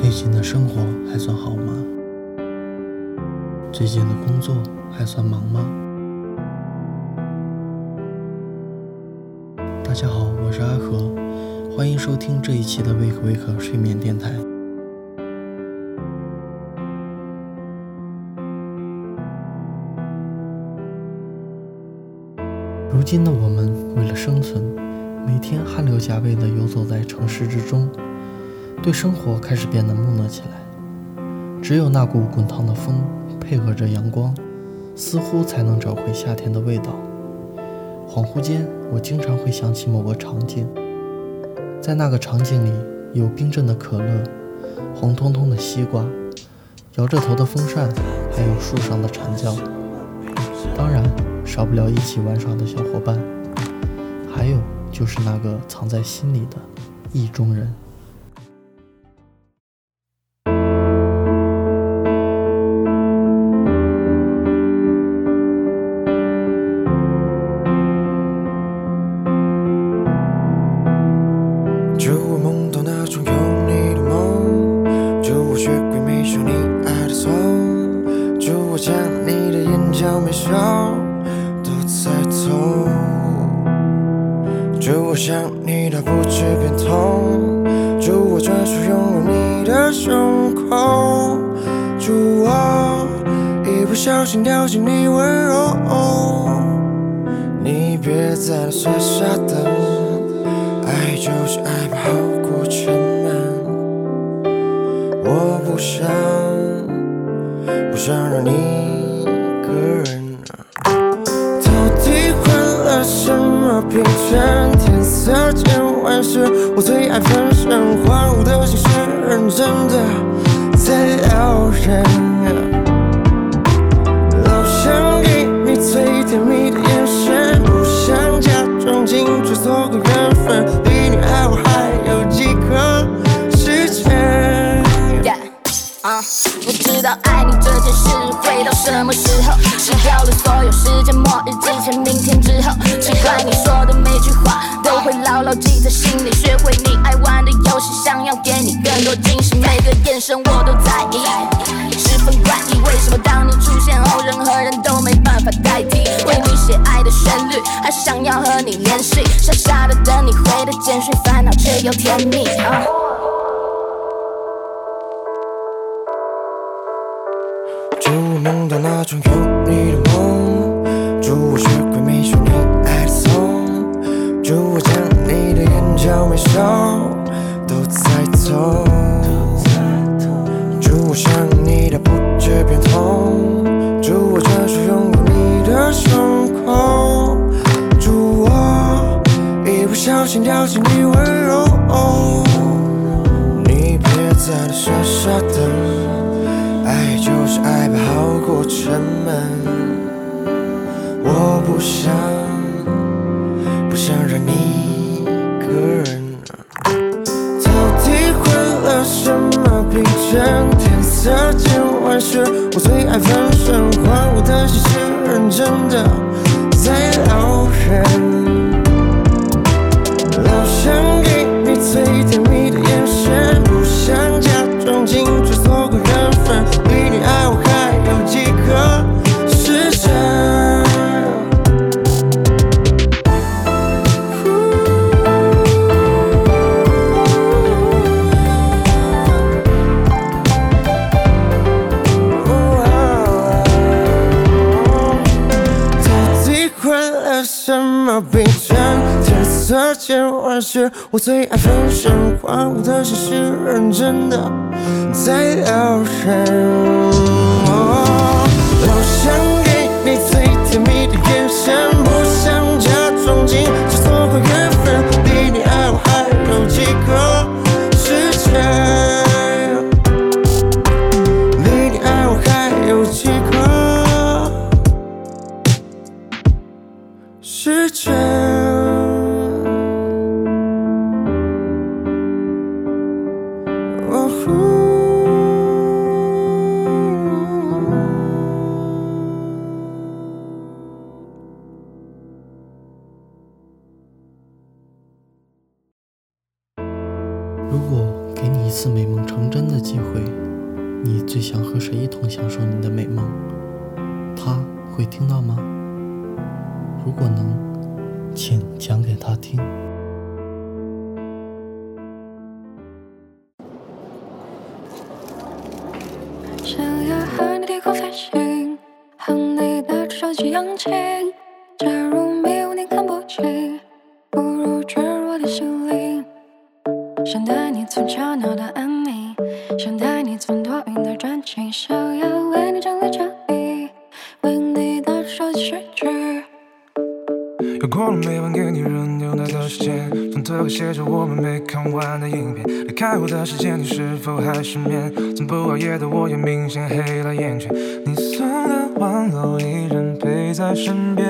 最近的生活还算好吗？最近的工作还算忙吗？大家好，我是阿和，欢迎收听这一期的 Wake Wake 睡眠电台。如今的我们为了生存，每天汗流浃背地游走在城市之中。对生活开始变得木讷起来，只有那股滚烫的风配合着阳光，似乎才能找回夏天的味道。恍惚间，我经常会想起某个场景，在那个场景里，有冰镇的可乐，红彤彤的西瓜，摇着头的风扇，还有树上的蝉叫，当然少不了一起玩耍的小伙伴，还有就是那个藏在心里的意中人。将你的眼角眉梢都猜透祝我想你到不知变通祝我专属拥有你的胸口祝我一不小心掉进你温柔。你别再傻傻等爱就是爱吧好过沉闷我不想想让你一个人。到底换了什么凭证？天色渐晚时，我最爱分神，荒芜的心是认真的在撩人。老想给你最甜蜜的眼神，不想假装进去做个缘分。离你爱我还有几个时间？我知道爱你这件事会到什么时候？失掉了所有时间，末日之前，明天之后。奇怪，你说的每句话都会牢牢记在心里。学会你爱玩的游戏，想要给你更多惊喜，每个眼神我都在意。十分怪异，为什么当你出现后，任何人都没办法代替？为你写爱的旋律，还想要和你联系，傻傻的等你回的简讯，烦恼却又甜蜜。有你的梦，祝我学会没收你爱的痛，祝我将你的眼角眉梢都猜透，祝我想你到不觉变痛，祝我专属拥有你的胸口，祝我一不小心掉进你温柔，人们，我不想，不想让你一个人。到底患了什么病症？天色渐晚时，我最爱分身，荒芜的心是认真的冰川天色渐晚时我最爱分神荒芜的心是认真的在撩人如果给你一次美梦成真的机会，你最想和谁一同享受你的美梦？他会听到吗？如果能，请讲给他听。想要和你低空飞行，和你的手机扬起。假如迷雾你看不清，不如坠入我的心灵。想带你从吵闹到安宁，想带你从多云到转晴，想要为你整理家里，为你的手机睡去。又过了每晚给你热牛奶的时间，床头还写着我们没看完的影片。离开我的时间，你是否还失眠？从不熬夜的我也明显黑了眼圈。你送的玩偶依然陪在身边，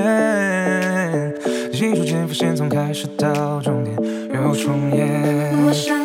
记住间浮现从开始到终点又重演。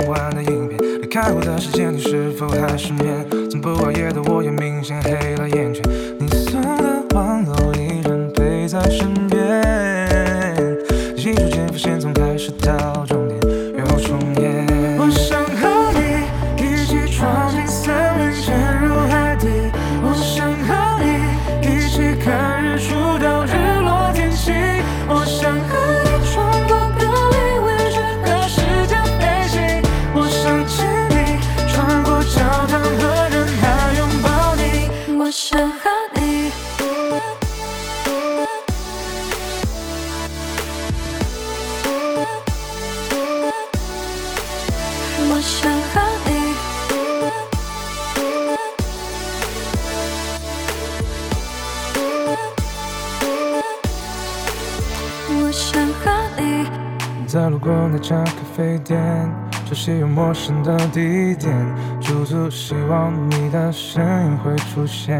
不完的影片。离开我的时间，你是否还失眠？从不熬夜的我也明显黑了眼圈。你送的玩偶依然陪在身边，记住间浮现从开始到终点又重演。我想和你一起闯进森林，潜在路过那家咖啡店，熟悉又陌生的地点，驻足希望你的身影会出现。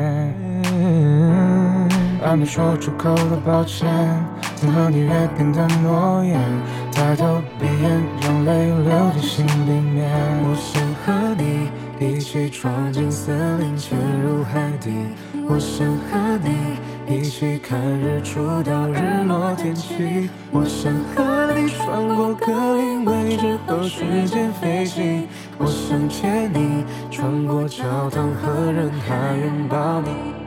还没说出口的抱歉，曾和你约定的诺言，抬头闭眼，让泪流进心里面。我想和你一起闯进森林，潜入海底。我想和你起看日出到日落天气。我想和你穿过格林威治和时间飞行。我想牵你穿过教堂和人海拥抱你。